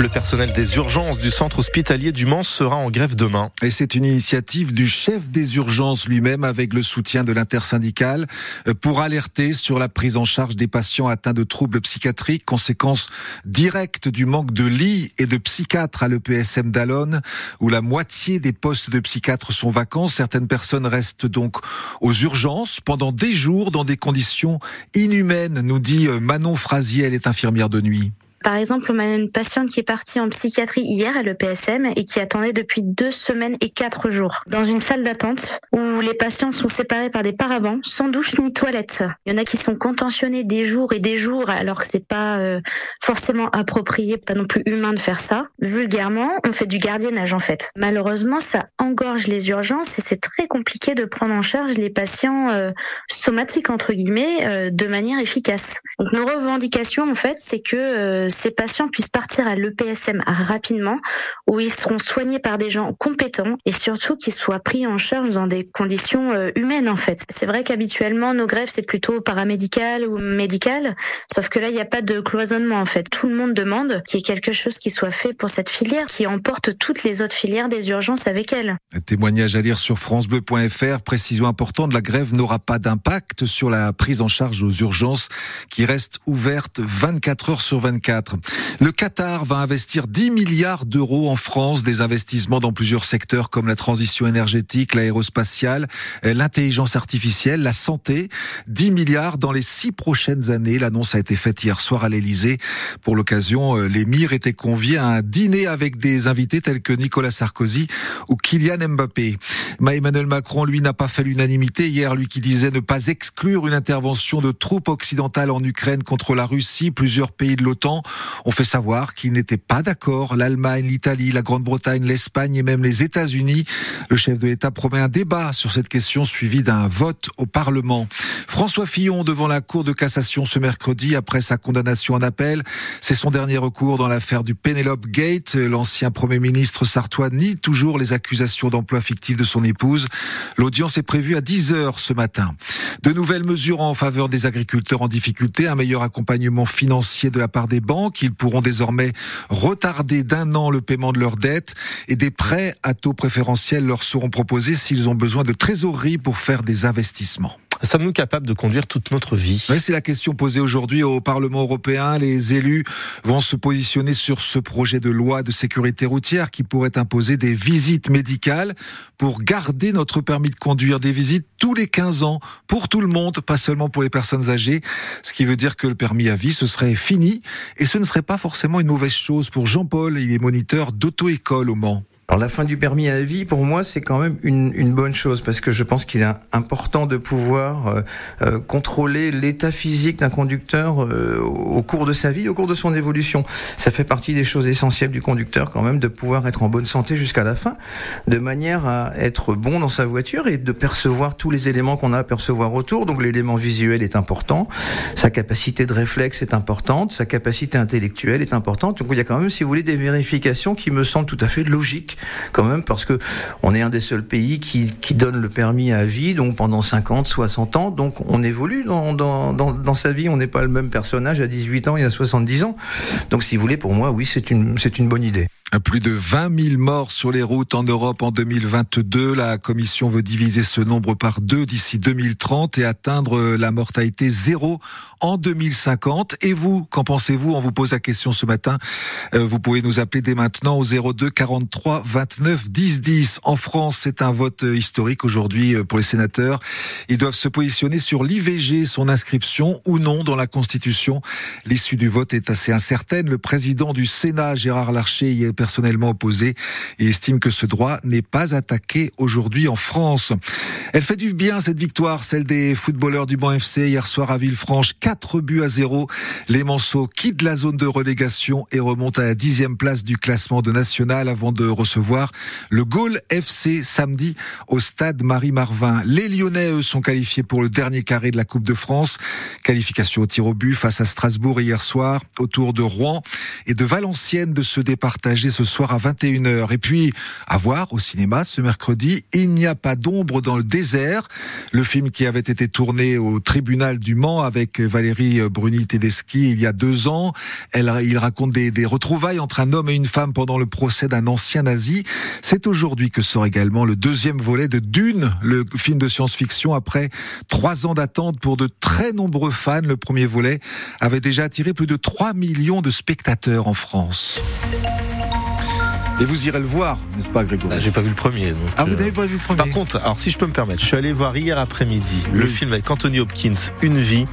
Le personnel des urgences du centre hospitalier du Mans sera en grève demain. Et c'est une initiative du chef des urgences lui-même avec le soutien de l'intersyndicale euh, pour alerter sur la prise en charge des patients atteints de troubles psychiatriques, conséquence directe du manque de lits et de psychiatres à l'EPSM d'Alonne, où la moitié des postes de psychiatres sont vacants. Certaines personnes restent donc aux urgences pendant des jours dans des conditions inhumaines, nous dit euh, Manon Frasier, elle est infirmière de nuit. Par exemple, on a une patiente qui est partie en psychiatrie hier à l'EPSM et qui attendait depuis deux semaines et quatre jours dans une salle d'attente où les patients sont séparés par des paravents, sans douche ni toilette. Il y en a qui sont contentionnés des jours et des jours alors que c'est pas euh, forcément approprié, pas non plus humain de faire ça. Vulgairement, on fait du gardiennage en fait. Malheureusement, ça engorge les urgences et c'est très compliqué de prendre en charge les patients euh, somatiques entre guillemets euh, de manière efficace. Donc nos revendications en fait, c'est que ces patients puissent partir à l'EPSM rapidement, où ils seront soignés par des gens compétents et surtout qu'ils soient pris en charge dans des conditions euh, humaines en fait. C'est vrai qu'habituellement nos grèves c'est plutôt paramédical ou médical, sauf que là il n'y a pas de cloisonnement en fait. Tout le monde demande qu'il y ait quelque chose qui soit fait pour cette filière, qui emporte toutes les autres filières des urgences avec elle. Un témoignage à lire sur francebleu.fr. Précision importante, la grève n'aura pas d'impact sur la prise en charge aux urgences qui reste ouverte 24 heures sur 24. Le Qatar va investir 10 milliards d'euros en France, des investissements dans plusieurs secteurs comme la transition énergétique, l'aérospatiale, l'intelligence artificielle, la santé. 10 milliards dans les six prochaines années. L'annonce a été faite hier soir à l'Elysée. Pour l'occasion, euh, l'émir était convié à un dîner avec des invités tels que Nicolas Sarkozy ou Kylian Mbappé. Emmanuel Macron, lui, n'a pas fait l'unanimité hier, lui qui disait ne pas exclure une intervention de troupes occidentales en Ukraine contre la Russie. Plusieurs pays de l'OTAN ont fait savoir qu'ils n'étaient pas d'accord. L'Allemagne, l'Italie, la Grande-Bretagne, l'Espagne et même les États-Unis. Le chef de l'État promet un débat sur cette question suivi d'un vote au Parlement. François Fillon devant la Cour de cassation ce mercredi après sa condamnation en appel. C'est son dernier recours dans l'affaire du Penelope Gate. L'ancien Premier ministre sartois nie toujours les accusations d'emploi fictif de son épouse. L'audience est prévue à 10 heures ce matin. De nouvelles mesures en faveur des agriculteurs en difficulté, un meilleur accompagnement financier de la part des banques qu'ils pourront désormais retarder d'un an le paiement de leurs dettes et des prêts à taux préférentiels leur seront proposés s'ils ont besoin de trésorerie pour faire des investissements. Sommes-nous capables de conduire toute notre vie? C'est la question posée aujourd'hui au Parlement européen. Les élus vont se positionner sur ce projet de loi de sécurité routière qui pourrait imposer des visites médicales pour garder notre permis de conduire. Des visites tous les 15 ans pour tout le monde, pas seulement pour les personnes âgées. Ce qui veut dire que le permis à vie, ce serait fini. Et ce ne serait pas forcément une mauvaise chose pour Jean-Paul. Il est moniteur d'auto-école au Mans. Alors la fin du permis à vie, pour moi, c'est quand même une, une, bonne chose parce que je pense qu'il est important de pouvoir euh, euh, contrôler l'état physique d'un conducteur euh, au cours de sa vie, au cours de son évolution. Ça fait partie des choses essentielles du conducteur quand même de pouvoir être en bonne santé jusqu'à la fin, de manière à être bon dans sa voiture et de percevoir tous les éléments qu'on a à percevoir autour. Donc l'élément visuel est important, sa capacité de réflexe est importante, sa capacité intellectuelle est importante. Donc il y a quand même, si vous voulez, des vérifications qui me semblent tout à fait logiques quand même parce que on est un des seuls pays qui, qui donne le permis à vie donc pendant 50, 60 ans. Donc on évolue dans, dans, dans, sa vie. On n'est pas le même personnage à 18 ans y a 70 ans. Donc si vous voulez pour moi oui c'est une c'est une bonne idée. Plus de 20 000 morts sur les routes en Europe en 2022. La Commission veut diviser ce nombre par deux d'ici 2030 et atteindre la mortalité zéro en 2050. Et vous, qu'en pensez-vous? On vous pose la question ce matin. Euh, vous pouvez nous appeler dès maintenant au 02 43 29 10 10. En France, c'est un vote historique aujourd'hui euh, pour les sénateurs. Ils doivent se positionner sur l'IVG, son inscription ou non dans la Constitution. L'issue du vote est assez incertaine. Le président du Sénat, Gérard Larcher, y est personnellement opposé et estime que ce droit n'est pas attaqué aujourd'hui en France. Elle fait du bien cette victoire, celle des footballeurs du Ban FC hier soir à Villefranche. 4 buts à 0. Les Manceaux quittent la zone de relégation et remontent à la dixième place du classement de national avant de recevoir le Gaulle FC samedi au stade Marie-Marvin. Les Lyonnais, eux, sont qualifiés pour le dernier carré de la Coupe de France. Qualification au tir au but face à Strasbourg hier soir, autour de Rouen et de Valenciennes de se départager ce soir à 21h. Et puis, à voir au cinéma ce mercredi, Il n'y a pas d'ombre dans le désert. Le film qui avait été tourné au tribunal du Mans avec Valérie Bruni-Tedeschi il y a deux ans. Il raconte des, des retrouvailles entre un homme et une femme pendant le procès d'un ancien nazi. C'est aujourd'hui que sort également le deuxième volet de Dune, le film de science-fiction après trois ans d'attente pour de très nombreux fans. Le premier volet avait déjà attiré plus de 3 millions de spectateurs en France. Et vous irez le voir, n'est-ce pas, Grégory ah, J'ai pas vu le premier. Donc ah, vous n'avez pas vu le premier Par contre, alors si je peux me permettre, je suis allé voir hier après-midi le film avec Anthony Hopkins, Une vie,